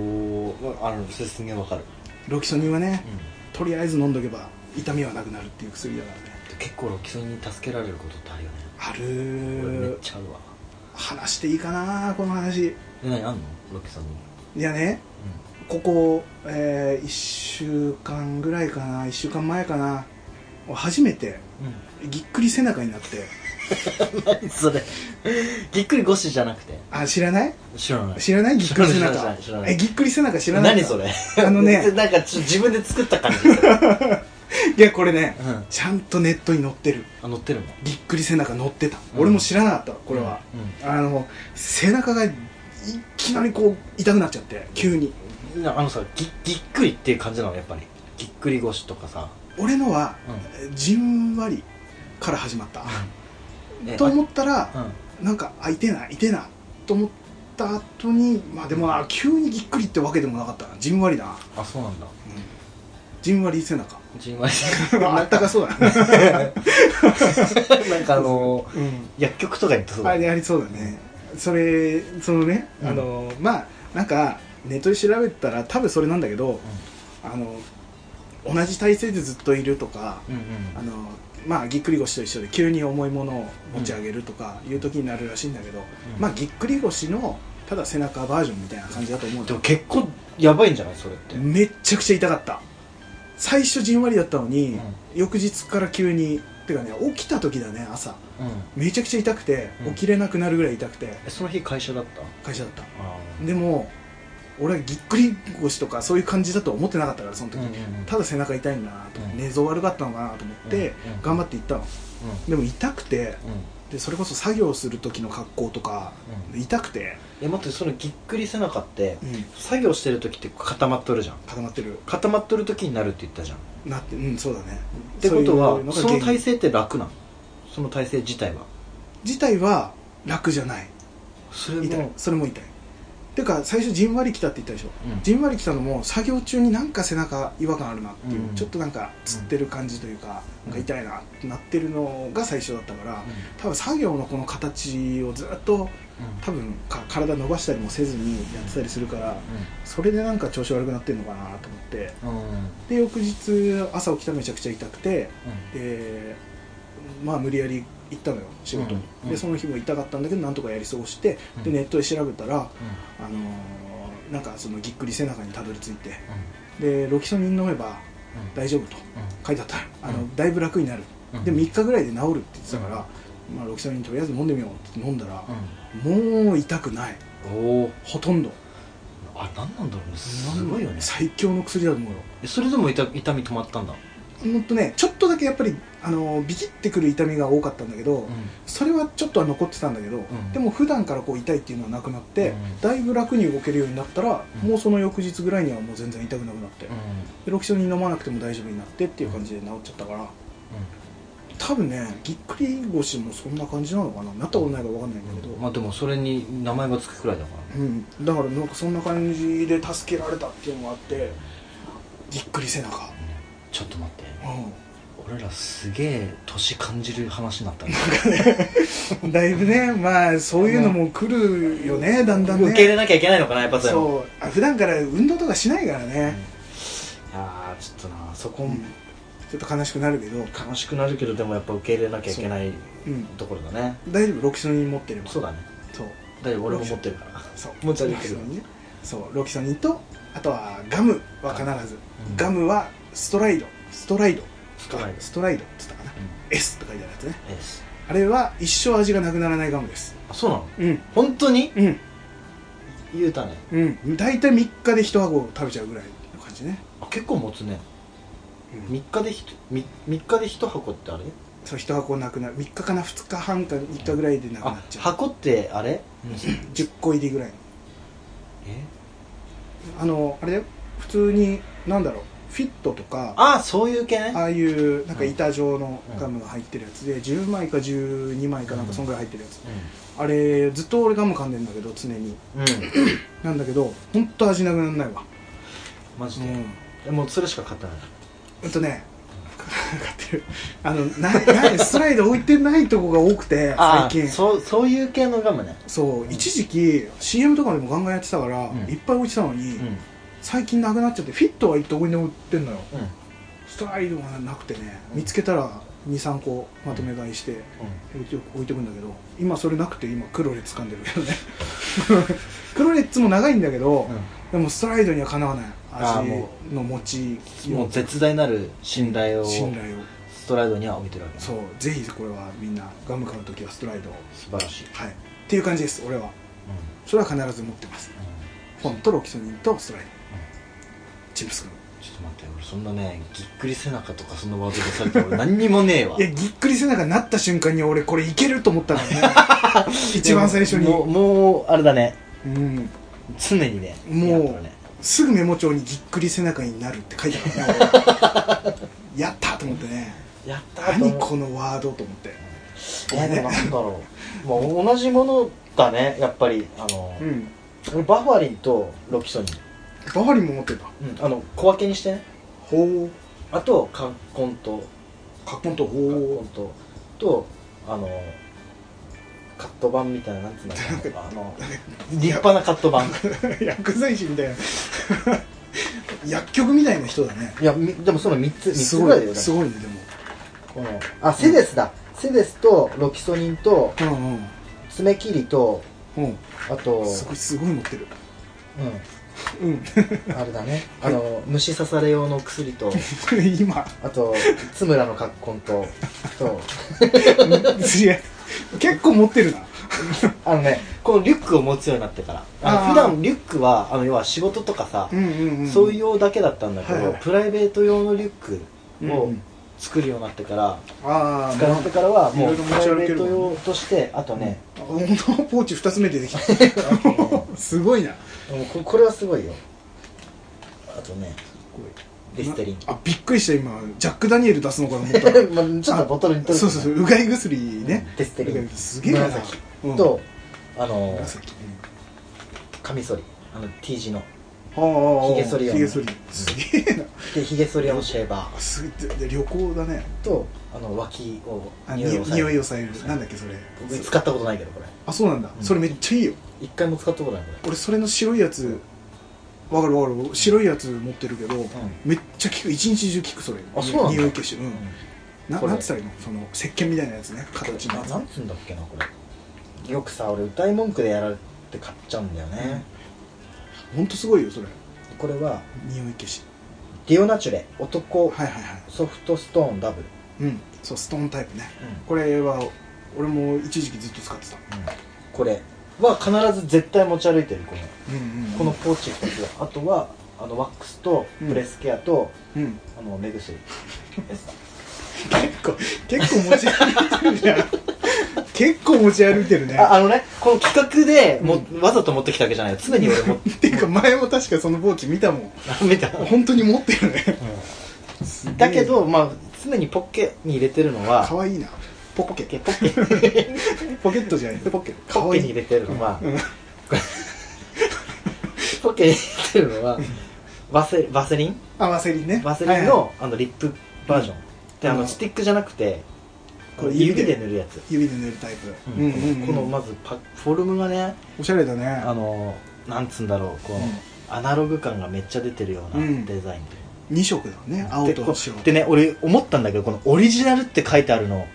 おあのそれすげえわかる、ロキソニンはねうん、とりあえず飲んどけば痛みはなくなるっていう薬だからね。結構ロキソニンに助けられることってあるよね。あ俺めっるちゃあるわ。話していいかなこの話。え何あんの？ロキソニン。いやねここ、え1週間ぐらいかな1週間前かな初めてうん、ぎっくり背中になって。(laughs) 何それ。ぎっくり腰じゃなくて。あ知らない？知らない。知らない？ぎっくり背中。ない知らない。えぎっくり背中知らない何それ？あのね (laughs) なんか自分で作った感じ。(laughs) いやこれねうん。ちゃんとネットに載ってる。あ乗ってるの？ぎっくり背中載ってた、うん。俺も知らなかったこれは、あの背中がいきなりこう痛くなっちゃって急に。うんあのさぎぎっくりっていう感じなのやっぱり。ぎっくり腰とかさ。俺のは、うじんわりから始まった、えと思ったらあうん。なんかあ痛えな痛えなと思った後にまあでもな急にぎっくりってわけでもなかったな。じんわりだな、あそうなんだ。うん。じんわり背中じんわり (laughs) あったかそうだね、(laughs) なんかあのうん、薬局とかに行ってそうだね。ありそうだね。それそのね、うん。あのまあなんかネットで調べたら多分それなんだけどあの同じ体勢でずっといるとかうんうんあのまあぎっくり腰と一緒で急に重いものを持ち上げるとかいう時になるらしいんだけど、うん。まあぎっくり腰のただ背中バージョンみたいな感じだと思うんでだも結構やばいんじゃないそれって。めっちゃくちゃ痛かった。最初じんわりだったのに、翌日から急にてかね起きた時だね朝。うん。めちゃくちゃ痛くてうん。起きれなくなるぐらい痛くて。えその日会社だった？会社だった。あでも俺はぎっくり腰とかそういう感じだと思ってなかったからその時、うんうんうんただ背中痛いんだなと、うん寝相悪かったのかなと思って、うんうん頑張って行ったのでも痛くてうんでそれこそ作業する時の格好とか、痛くて、え待ってそのぎっくり背中ってうん、作業してる時って固まっとるじゃん固まってる固まっとる時になるって言ったじゃんっなってうんそうだねてことはその体勢って楽なのその体勢自体は自体は楽じゃないそれ痛いもそれも痛いていうか最初じんわりきたって言ったでしょ、うん。じんわりきたのも作業中になんか背中違和感あるなっていう、うん。ちょっとなんかつってる感じというか、なんか痛いなってなってるのが最初だったから、多分作業のこの形をずっと多分か体伸ばしたりもせずにやってたりするからそれでなんか調子悪くなってるのかなと思って。うん。うんうんで翌日朝起きたらめちゃくちゃ痛くてでまあ無理やり行ったのよ仕事に、うんうん。でその日も痛かったんだけどなんとかやり過ごして、うん。でネットで調べたら、あのーなんかそのぎっくり背中にたどり着いてでロキソニン飲めば大丈夫と書いてあったあの、うん。だいぶ楽になる、うん。で3日ぐらいで治るって言ってたから、まあ、ロキソニンとりあえず飲んでみようって飲んだら、うもう痛くない。ほとんど。あ何なんだろうね。すごいよね。最強の薬だと思うよ。えそれでも痛痛み止まったんだ。ほんとねちょっとだけやっぱりあのビキってくる痛みが多かったんだけど、それはちょっとは残ってたんだけど、ん。でも普段からこう痛いっていうのはなくなって、うん。だいぶ楽に動けるようになったら、うん。もうその翌日ぐらいにはもう全然痛くなくなって、でロキソニン飲まなくても大丈夫になってっていう感じで治っちゃったから多分ねぎっくり腰もそんな感じなのかな。なったことないから分かんないんだけど、まあでもそれに名前がつくくらいだから。うん、だからなんかそんな感じで助けられたっていうのがあってぎっくり背中、ちょっと待って。う俺らすげえ年感じる話になったね。ん、だいぶねまあそういうのも来るよねだんだんね。受け入れなきゃいけないのかなやっぱそう。あ普段から運動とかしないからね、ああちょっとなそこ、うん。ちょっと悲しくなるけど、悲しくなるけどでもやっぱ受け入れなきゃいけないう。ん、ところだね。大丈夫？ロキソニン持ってれば。そうだね。そう。大丈夫俺も持ってるから。そう。持ち歩いてるロキソニンね。そう。ロキソニンとあとはガムは必ず、うん。ガムはストライド。ストライドストライドストライドって言ったかな、う S と書いてあるやつね。ん S あれは一生味がなくならないガムです。あそうなの？うん。本当に？うん。言うたね。うん。大体3日で1箱食べちゃうぐらいの感じね、あ結構持つね。うん。3日でひとみ3日で1箱ってあれ？そう1箱なくなる。3日かな2日半か3日ぐらいでなくなっあちゃう。箱ってあれ？10個入りぐらいの。え？あのあれだよ。普通になんだろうフィットとかあそういう系ね。ああいうなんか板状のガムが入ってるやつで10枚か12枚かなんかそんぐらい入ってるやつ。あれずっと俺ガム噛んでんだけど常に。なんだけど本当味なくならないわ。マジで、うん。えもうそれしか買ってないほんとね (laughs) 買ってる。あのななストライド置いてないとこが多くて最近。そうそういう系のガムね。そう一時期 CM とかでもガンガンやってたから、うん。いっぱい置いてたのに、うん最近なくなっちゃってフィットはどこにでも売ってんのよ。うん。ストライドがなくてねうん見つけたら23個まとめ買いして置いて置いてくんだけど今それなくて今クロレッツ噛んでるけどね。(laughs) クロレッツも長いんだけど、でもストライドにはかなわない。味あーもの持ちう。ん、もう絶大なる信頼を信頼を。ストライドには置いてるわけね。そうぜひこれはみんなガム買う時はストライドを。素晴らしい、はい。っていう感じです俺は。うん。それは必ず持ってます。本とロキソニンとストライドチンプス君ちょっと待って俺そんなねぎっくり背中とかそんなワード出されて俺 (laughs) 何にもねえわ。いやぎっくり背中になった瞬間に俺これいけると思ったからね。(laughs) 一番最初に。もうもうあれだね。うん。常にねもうね。すぐメモ帳にぎっくり背中になるって書いてあるからね。俺 (laughs) やったと思ってね。やった何このワードと思って。えでもなんだろう。もう同じものだねやっぱり。あの、うん。俺バファリンとロキソニン、バファリンも持ってた。あの小分けにしてね。ほう。あとカッコンと。カッコンとカッコほンと。とあのカット板みたいななんつうんだっけなあの立派なカット板う (laughs) 薬剤師みたいな。(laughs) 薬局みたいな人だね。いやみでもその3つ3すごつぐらいだよ。ねいすごいねでも。このあセデスだ、セデスとロキソニンとうんうん。爪切りとうん。あとすごいすごい持ってる。うんうん。あれだね。あの虫刺され用の薬と (laughs) 今。あと津村のカッコンとと。いや結構持ってるな。あのねこのリュックを持つようになってから。普段リュックはあの要は仕事とかさ、うんうんうんそういう用だけだったんだけど、はいはい。プライベート用のリュックをうんうん。作るようになってから、ああ使ってからはもいうプライベート用としてあとね、本当？ポーチ2つ目出てきた。(laughs) すごいなもうここれはすごいよ。あとねリステリン。あびっくりした今。ジャック・ダニエル出すのかと思った。ら (laughs) まあちょっとボトルに取るそうそうそううがい薬ね。デステリン。すげえな。紫。うん。と、あの紫。カミソリ。あの T 字の。はあひげ剃り用のひげ剃り。すげえな。でひげ剃り用のシェーバーすげえで旅行だね。とあの脇を匂いを抑える。匂いを抑える。なんだっけそれ。使ったことないけどこれ。あそうなんだ。うん。それめっちゃいいよ。一回も使ったことないこれ。俺それの白いやつわかるわかる。白いやつ持ってるけどめっちゃ効く。一日中効くそれ。あそうなんだ。匂い消しうん。なこれ。なんつったらいいの？その石鹸みたいなやつね。形のやつ。ななんつうんだっけなこれ。よくさ俺歌い文句でやられて買っちゃうんだよね、ほんとすごいよそれ。これは匂い消し。ディオナチュレ男はいはいはい。ソフトストーンダブル、うん。そうストーンタイプね。うん。これは俺も一時期ずっと使ってた。これは必ず絶対持ち歩いてるこのうんうんこのポーチ2つあとはあのワックスとブレスケアと、うん。あの目薬です。(laughs) 結構結構持ち歩いてるじゃん結構持ち歩いてるね。ああのねこの企画でも、わざと持ってきたわけじゃない。よ常に俺もって。(laughs) いうか前も確かそのポーチ見たもん。あ (laughs) 見た、本当に持ってるね。だけどまあ常にポッケに入れてるのは可愛いな。ポッケ。ポッケ。ポッケ。(laughs) ットじゃない。ポッケ。ポッケに入れてるのは、うん。ポッケに入れてるのはワセワセリン？あワセリンね。ワセリンの,、あのリップバージョン、であのスティックじゃなくてこれ指指でで塗るやつ、指で塗るタイプ。うん。うんうんうん。このまずパフォルムがねおしゃれだね。あのなんつうんだろうこう、うん。アナログ感がめっちゃ出てるようなうん。デザインで、2色だね青と白。でね俺思ったんだけどこのオリジナルって書いてあるの。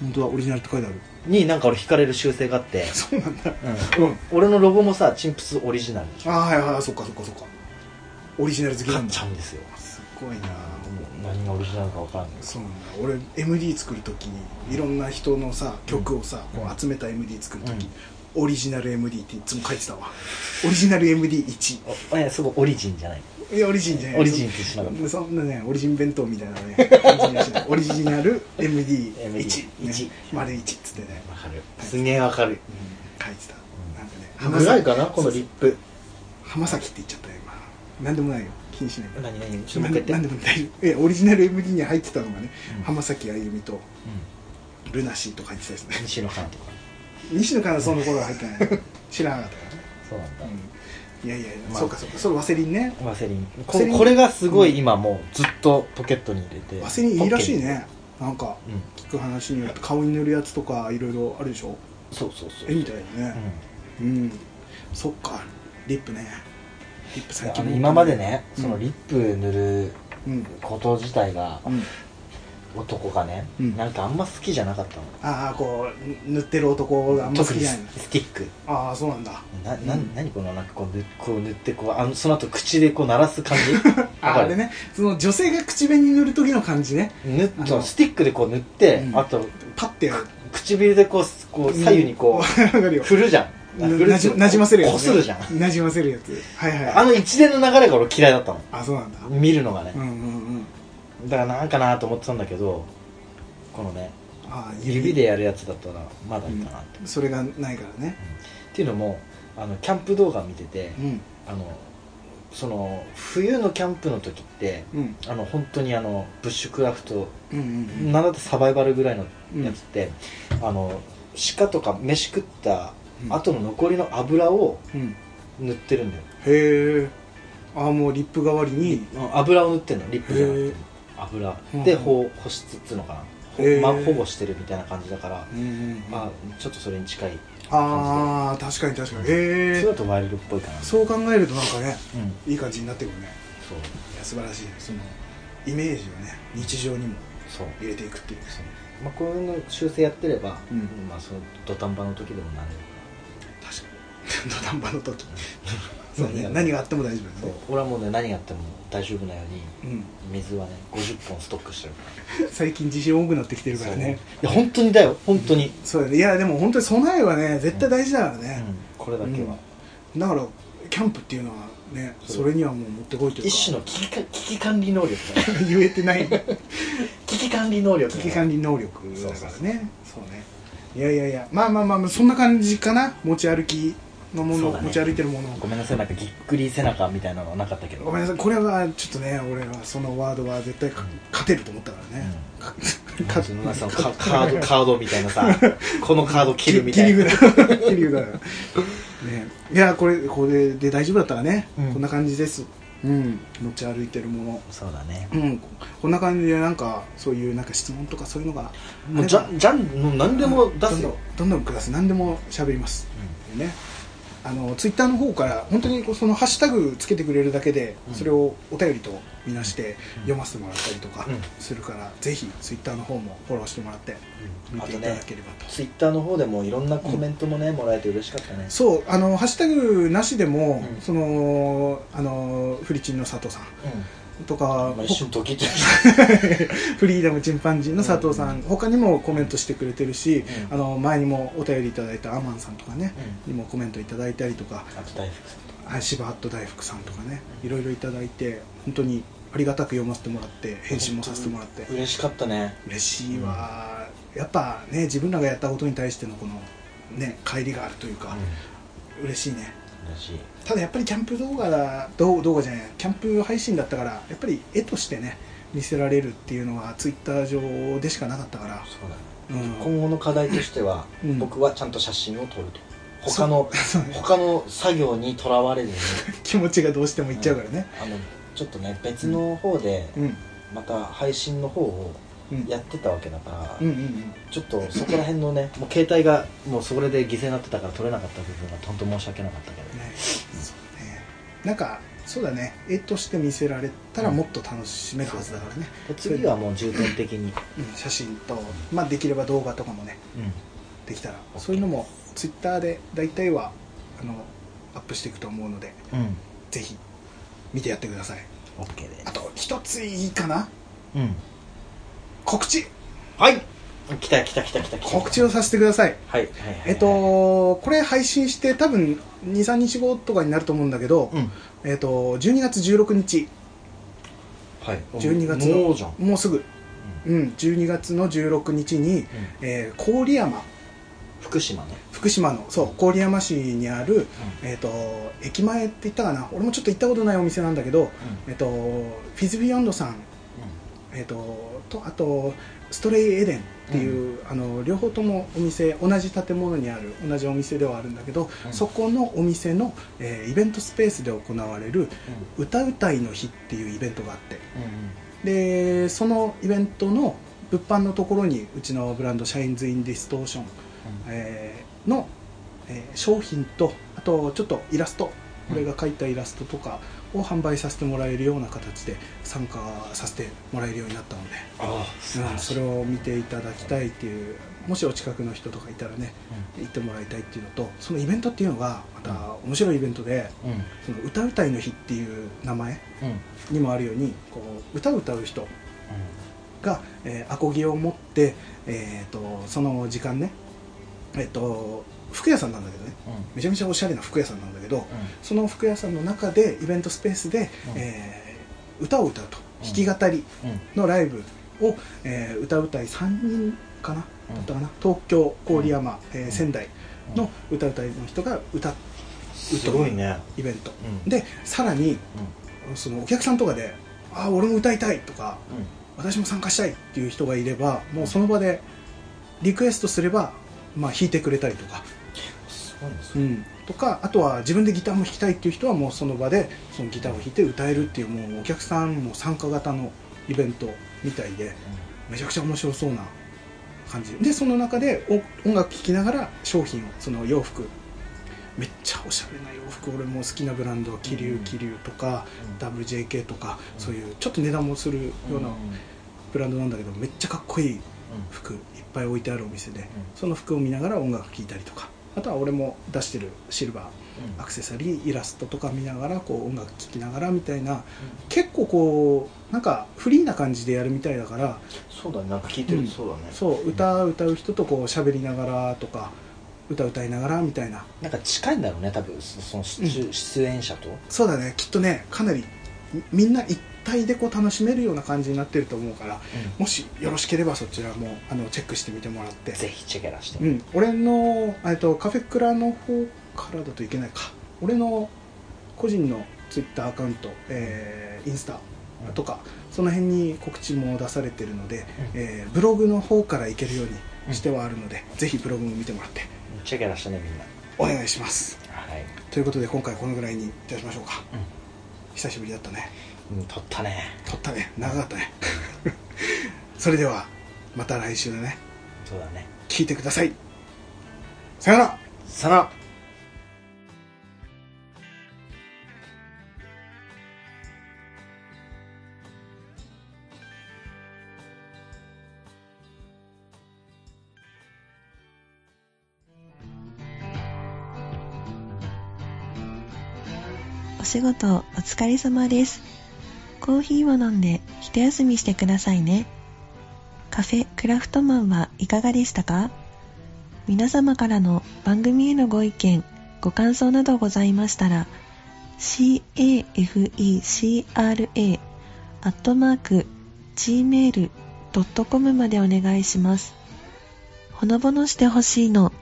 本当はオリジナルって書いてある。になんか俺惹かれる習性があって、(laughs) そうなんだ。うん。うん。俺のロゴもさチンプスオリジナル。ああはいはいそっかそっかそっか。オリジナル好きなんだ。ちゃうんですよ。すごいな何がオリジナルか分からんけどそうなんだ。俺 MD 作るときにいろんな人のさ曲をさ、うん。こう集めた MD 作るとき、オリジナル MD っていつも書いてたわ。オリジナル MD1 おえすごいオリジンじゃない。いやオリジンじゃない。オリジンってしなかった。そんなねオリジン弁当みたいなね (laughs) オリジナル MD1 MD ね丸1っつってね、わかる。すげえわかる。うん、書いてた、なんかねぐらいかなこのリップ。浜崎って言っちゃったよ今。なんでもないよ気にしない何何ちょっともう一回言ってなんでも大丈夫。えオリジナル MD に入ってたのがね、うん。浜崎あゆみとうルナシーとか言ってたですね。ん西野カナとか。西野カナその頃は入ってない。(laughs) 知らなかったからね、そうなんだ。うん、いやいやいや、まあそうかそうか。それワセリンね。ワセリン。ワセリンここれがすごい今もうずっとポケットに入れてワセリンいいらしいね。なんかケに聞く話によって。顔に塗るやつとかいろいろあるでしょ。うんそうそうそう。えみたいなね。ううん、そっか。リップねリップ最近今までねうん。そのリップ塗るうん。こと自体がうん。男がねうん。なんかあんま好きじゃなかったの。ああこう塗ってる男があんま好きじゃない。のスティック。ああそうなんだ。ななうん。何このなんかこう塗こう塗ってこうあのその後口でこう鳴らす感じ。(laughs) ああれね。その女性が口紅塗る時の感じね。塗っスティックでこう塗って、うん。あとパッて唇でこうこう左右にこう (laughs) よ。振るじゃんなじなじませるやつ、ね、こするじゃん。なじませるやつ。はいはい。あの一連の流れが俺嫌いだったの。あそうなんだ。見るのがね。うんうんうん。だからなんかなと思ってたんだけどこのね指でやるやつだったらまだいいかなって、それがないからね。っていうのもあのキャンプ動画見てて、うん。あのその冬のキャンプの時ってうん。あの本当にあのブッシュクラフトうんうんなんだってサバイバルぐらいのやつって、あの鹿とか飯食った後の残りの油をうん。塗ってるんだよ、へえああもうリップ代わりに。油を塗ってんのリップじゃなくて。油。うん。で保保湿っつうのかな、まあ、保護してるみたいな感じだから、まあちょっとそれに近いああ確かに確かに。そへえれだとワイルドっぽいかな。そう考えるとなんかねうん。いい感じになってくるね。そう。いや素晴らしいそのイメージをね日常にもそう。入れていくっていう。そう。まあこういうの修正やってれば、うん。まあその土壇場の時でも何でも (laughs) 土壇場の時。(laughs) そうね何があっても大丈夫そうだね。俺はもうね何があっても大丈夫なようにうん。水はね50本ストックしてるか (laughs) 最近地震多くなってきてらるからね。いや本当にだよ。本当に、そうだね。いやでも本当に備えはね絶対大事だからうん。ね、これだけは、だからキャンプっていうのはねそれにはもう持ってこいというか。一種の危機か危機管理能力だね。言えてない。危機管理能力危機管理能力だからね。そうね。いやいやいや。まあまあまあまあそんな感じかな。持ち歩きのもの、ね持ち歩いてるもの。ごめんなさいなんかぎっくり背中みたいなのはなかったけど。ごめんなさいこれはちょっとね俺はそのワードは絶対か勝てると思ったからね、かかそのそのカカード (laughs) カードみたいなさこのカード切るみたいな。切り札。切り札。ね。いやこれこれで大丈夫だったらね、うん。こんな感じです。うん。持ち歩いてるもの。そうだね。うん。こんな感じでなんかそういうなんか質問とかそういうのが。もうじゃじゃんもう何でも出すよ、どんどんどんどんください何でも喋ります、ねあのツイッターの方から本当にこうそのハッシュタグつけてくれるだけで、うん。それをお便りとみなしてうん。読ませてもらったりとかうん。するから、ぜひツイッターの方もフォローしてもらって見ていただければと、ツイッターの方でもいろんなコメントもね、もらえて嬉しかったね。そうあのハッシュタグなしでも、うん。そのあのフリチンの佐藤さんとかまあ、一瞬ドキッと (laughs) フリーダムチンパンジーの佐藤さん、他にもコメントしてくれてるし、うん。あの前にもお便りいただいたアマンさんとかね、うにもコメントいただいたりとかあと大福さんとか。はい柴ハット大福さんとかねいろいろいただいて本当にありがたく読ませてもらって返信もさせてもらって。嬉しかったね。嬉しいわ、やっぱね自分らがやったことに対してのこのね帰りがあるというか、嬉しいね。嬉しいただやっぱりキャンプ動画だ動動画じゃないキャンプ配信だったからやっぱり絵としてね見せられるっていうのはツイッター上でしかなかったから。そうだね。うん。今後の課題としては、うん。僕はちゃんと写真を撮ると。他のね。他の作業にとらわれずに。(laughs) 気持ちがどうしてもいっちゃうからね。あのちょっとね別の方でうん。また配信の方をうん。やってたわけだから、うんうんうん。ちょっとそこら辺のねもう携帯がもうそれで犠牲になってたから撮れなかった部分が本当申し訳なかったけど、なんかそうだね。絵として見せられたらもっと楽しめるはずだからね、で次はもう重点的に、うん。写真と、まあ、できれば動画とかもねできたら。そういうのもツイッターで大体はあのアップしていくと思うのでうん。うんぜひ見てやってください。OK であと一ついいかな。うん。告知。はい来た来た来た来た来た。告知をさせてください。はい。はいはいはいえっとこれ配信して多分23日後とかになると思うんだけど、うん。えっと12月16日。はい。12月の。もうじゃん。もうすぐ、うん、12月の16日に、えー郡山。福島ね。福島の。そう郡山市にある、えっと駅前って言ったかな？俺もちょっと行ったことないお店なんだけど、えっとフィズビヨンドさん、えっととあとストレイエデンっていう、あの両方ともお店同じ建物にある同じお店ではあるんだけど、うん。そこのお店の、えーイベントスペースで行われるうん。歌うたいの日っていうイベントがあって。うんうん。でそのイベントの物販のところにうちのブランド Shines in Distortion、えーの、えー商品とあとちょっとイラスト。俺が描いたイラストとかを販売させてもらえるような形で参加させてもらえるようになったので、ああうんそれを見ていただきたいっていうもしお近くの人とかいたらね行ってもらいたいっていうのとそのイベントっていうのがまた面白いイベントでうん。うんその歌うたいの日っていう名前うん。にもあるようにこう歌を歌う人が、えーアコギを持って、えー、とその時間ねえっ、と服屋さんなんだけどね。めちゃめちゃおしゃれな服屋さんなんだけどその服屋さんの中でイベントスペースで、うん。えー歌を歌うと。うん。弾き語りうんうん。のライブを、えー歌うたい3人かな、うん。だったかな。東京郡山、えーうん仙台の歌うたいの人が歌うすごいね。イベント、うん。でさらにそのお客さんとかで「ああ俺も歌いたい」とかうん。私も参加したいっていう人がいればもうその場でリクエストすれば、まあ、弾いてくれたりとか、うん、とかあとは自分でギターも弾きたいっていう人はもうその場でそのギターを弾いて歌えるっていうもうお客さんも参加型のイベントみたいでめちゃくちゃ面白そうな感じ。でその中でお音楽聴きながら商品をその洋服。めっちゃおしゃれな洋服。俺も好きなブランド桐うん生桐生とか、うん。WJK とか、うん。そういうちょっと値段もするようなうん。ブランドなんだけどめっちゃかっこいい服いっぱい置いてあるお店で、その服を見ながら音楽聴いたりとかあとは俺も出してるシルバーアクセサリーイラストとか見ながらこう音楽聴きながらみたいな結構こうなんかフリーな感じでやるみたいだからそうだねなんか聞いてるとそうだね。そう歌歌う人とこう喋りながらとか歌歌いながらみたいな。なんか近いんだろうね多分そその出演者と。そうだねきっとねかなりみみんな一体でこう楽しめるような感じになってると思うからもしよろしければそちらもあのチェックしてみてもらって。ぜひチェケラして。うん、俺のえっとカフェクラの方からだといけないか。俺の個人のツイッターアカウント、えーインスタとか、その辺に告知も出されてるので、うん。えーブログの方から行けるようにしてはあるので、ぜひブログも見てもらって。チェケラしてねみんな。お願いします。はい。ということで今回このぐらいにいたしましょうか、久しぶりだったねうん撮ったね。撮ったね。長かったね。(laughs) それではまた来週だね。そうだね。聞いてください。さよなら。さよなら。お仕事お疲れ様です。コーヒーを飲んで一休みしてくださいね。カフェクラフトマンはいかがでしたか？皆様からの番組へのご意見、ご感想などございましたら、cafecra アットマーク gmail.com までお願いします。ほのぼのしてほしいの